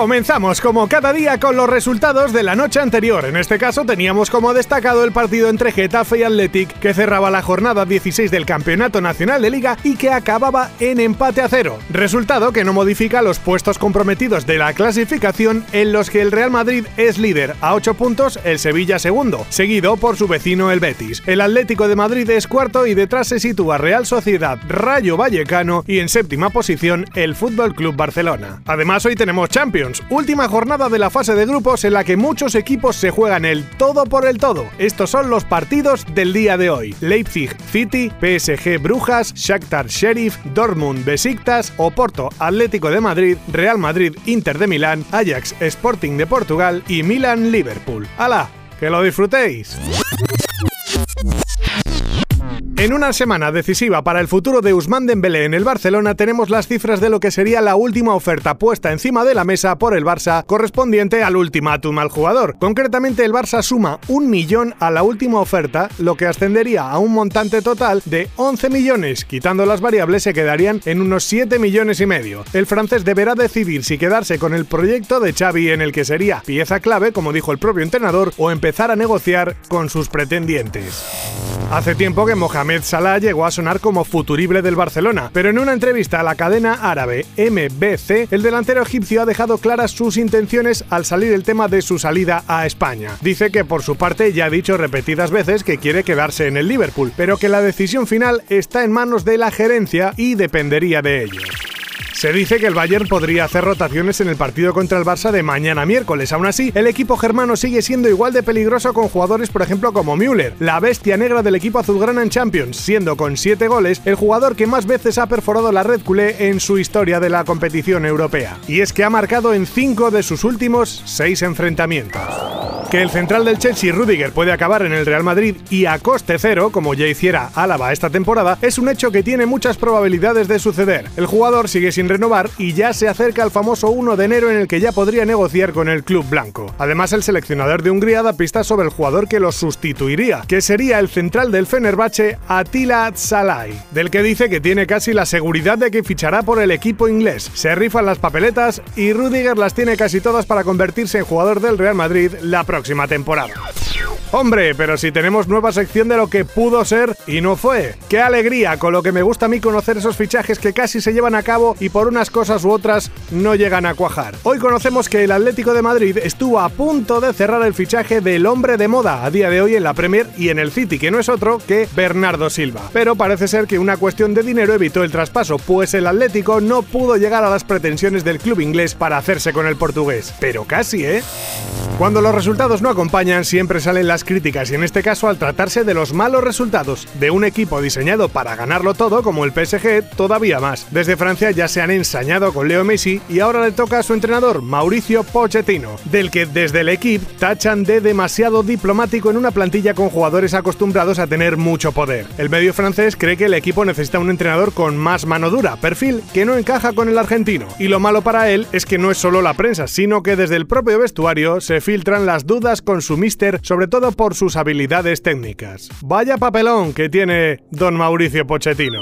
Comenzamos como cada día con los resultados de la noche anterior. En este caso teníamos como destacado el partido entre Getafe y Athletic que cerraba la jornada 16 del Campeonato Nacional de Liga y que acababa en empate a cero. Resultado que no modifica los puestos comprometidos de la clasificación en los que el Real Madrid es líder a 8 puntos, el Sevilla segundo, seguido por su vecino el Betis. El Atlético de Madrid es cuarto y detrás se sitúa Real Sociedad, Rayo Vallecano y en séptima posición el Fútbol Club Barcelona. Además hoy tenemos Champions última jornada de la fase de grupos en la que muchos equipos se juegan el todo por el todo. Estos son los partidos del día de hoy. Leipzig City, PSG Brujas, Shakhtar Sheriff, Dortmund Besiktas, Oporto Atlético de Madrid, Real Madrid Inter de Milán, Ajax Sporting de Portugal y Milan Liverpool. ¡Hala! ¡Que lo disfrutéis! En una semana decisiva para el futuro de Usman Dembélé en el Barcelona tenemos las cifras de lo que sería la última oferta puesta encima de la mesa por el Barça correspondiente al ultimátum al jugador. Concretamente el Barça suma un millón a la última oferta, lo que ascendería a un montante total de 11 millones. Quitando las variables se quedarían en unos 7 millones y medio. El francés deberá decidir si quedarse con el proyecto de Xavi en el que sería pieza clave, como dijo el propio entrenador, o empezar a negociar con sus pretendientes. Hace tiempo que Mohamed Salah llegó a sonar como futurible del Barcelona, pero en una entrevista a la cadena árabe MBC, el delantero egipcio ha dejado claras sus intenciones al salir el tema de su salida a España. Dice que por su parte ya ha dicho repetidas veces que quiere quedarse en el Liverpool, pero que la decisión final está en manos de la gerencia y dependería de ellos. Se dice que el Bayern podría hacer rotaciones en el partido contra el Barça de mañana miércoles. Aún así, el equipo germano sigue siendo igual de peligroso con jugadores, por ejemplo, como Müller, la bestia negra del equipo azulgrana en Champions, siendo con 7 goles el jugador que más veces ha perforado la red culé en su historia de la competición europea. Y es que ha marcado en 5 de sus últimos 6 enfrentamientos. Que el central del Chelsea, Rudiger, puede acabar en el Real Madrid y a coste cero, como ya hiciera Álava esta temporada, es un hecho que tiene muchas probabilidades de suceder. El jugador sigue sin renovar y ya se acerca al famoso 1 de enero en el que ya podría negociar con el club blanco. Además, el seleccionador de Hungría da pistas sobre el jugador que lo sustituiría, que sería el central del Fenerbahce, Attila Salai, del que dice que tiene casi la seguridad de que fichará por el equipo inglés. Se rifan las papeletas y Rudiger las tiene casi todas para convertirse en jugador del Real Madrid la próxima próxima temporada. Hombre, pero si tenemos nueva sección de lo que pudo ser y no fue. Qué alegría, con lo que me gusta a mí conocer esos fichajes que casi se llevan a cabo y por unas cosas u otras no llegan a cuajar. Hoy conocemos que el Atlético de Madrid estuvo a punto de cerrar el fichaje del hombre de moda a día de hoy en la Premier y en el City, que no es otro que Bernardo Silva. Pero parece ser que una cuestión de dinero evitó el traspaso, pues el Atlético no pudo llegar a las pretensiones del club inglés para hacerse con el portugués. Pero casi, ¿eh? Cuando los resultados no acompañan, siempre salen las críticas y en este caso al tratarse de los malos resultados de un equipo diseñado para ganarlo todo como el PSG, todavía más. Desde Francia ya se han ensañado con Leo Messi y ahora le toca a su entrenador Mauricio Pochettino, del que desde el equipo tachan de demasiado diplomático en una plantilla con jugadores acostumbrados a tener mucho poder. El medio francés cree que el equipo necesita un entrenador con más mano dura, perfil que no encaja con el argentino. Y lo malo para él es que no es solo la prensa, sino que desde el propio vestuario se filtran las dudas con su mister, sobre todo por sus habilidades técnicas. Vaya papelón que tiene don Mauricio Pochettino.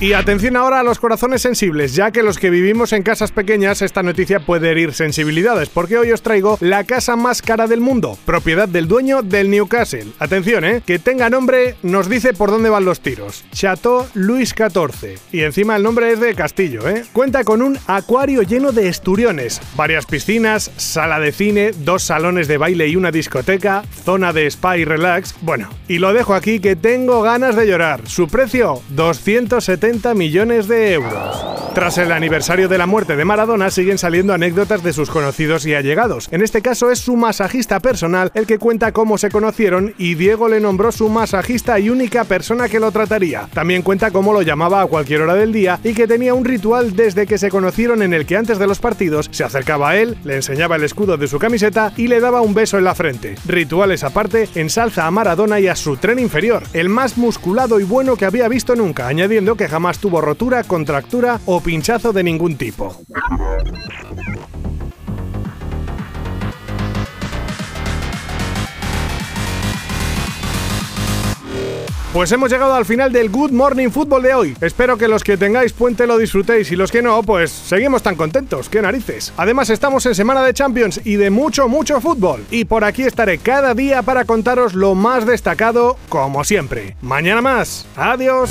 Y atención ahora a los corazones sensibles, ya que los que vivimos en casas pequeñas esta noticia puede herir sensibilidades, porque hoy os traigo la casa más cara del mundo, propiedad del dueño del Newcastle. Atención, ¿eh? Que tenga nombre nos dice por dónde van los tiros. Chateau Luis XIV. Y encima el nombre es de castillo, ¿eh? Cuenta con un acuario lleno de esturiones, varias piscinas, sala de cine, dos salones de baile y una discoteca, zona de spa y relax. Bueno, y lo dejo aquí que tengo ganas de llorar. Su precio, 270 millones de euros. Tras el aniversario de la muerte de Maradona siguen saliendo anécdotas de sus conocidos y allegados. En este caso es su masajista personal el que cuenta cómo se conocieron y Diego le nombró su masajista y única persona que lo trataría. También cuenta cómo lo llamaba a cualquier hora del día y que tenía un ritual desde que se conocieron en el que antes de los partidos se acercaba a él, le enseñaba el escudo de su camiseta y le daba un beso en la frente. Rituales aparte, ensalza a Maradona y a su tren inferior, el más musculado y bueno que había visto nunca, añadiendo que jamás tuvo rotura, contractura o pinchazo de ningún tipo. Pues hemos llegado al final del Good Morning Football de hoy. Espero que los que tengáis puente lo disfrutéis y los que no, pues seguimos tan contentos, qué narices. Además estamos en semana de Champions y de mucho, mucho fútbol. Y por aquí estaré cada día para contaros lo más destacado, como siempre. Mañana más. Adiós.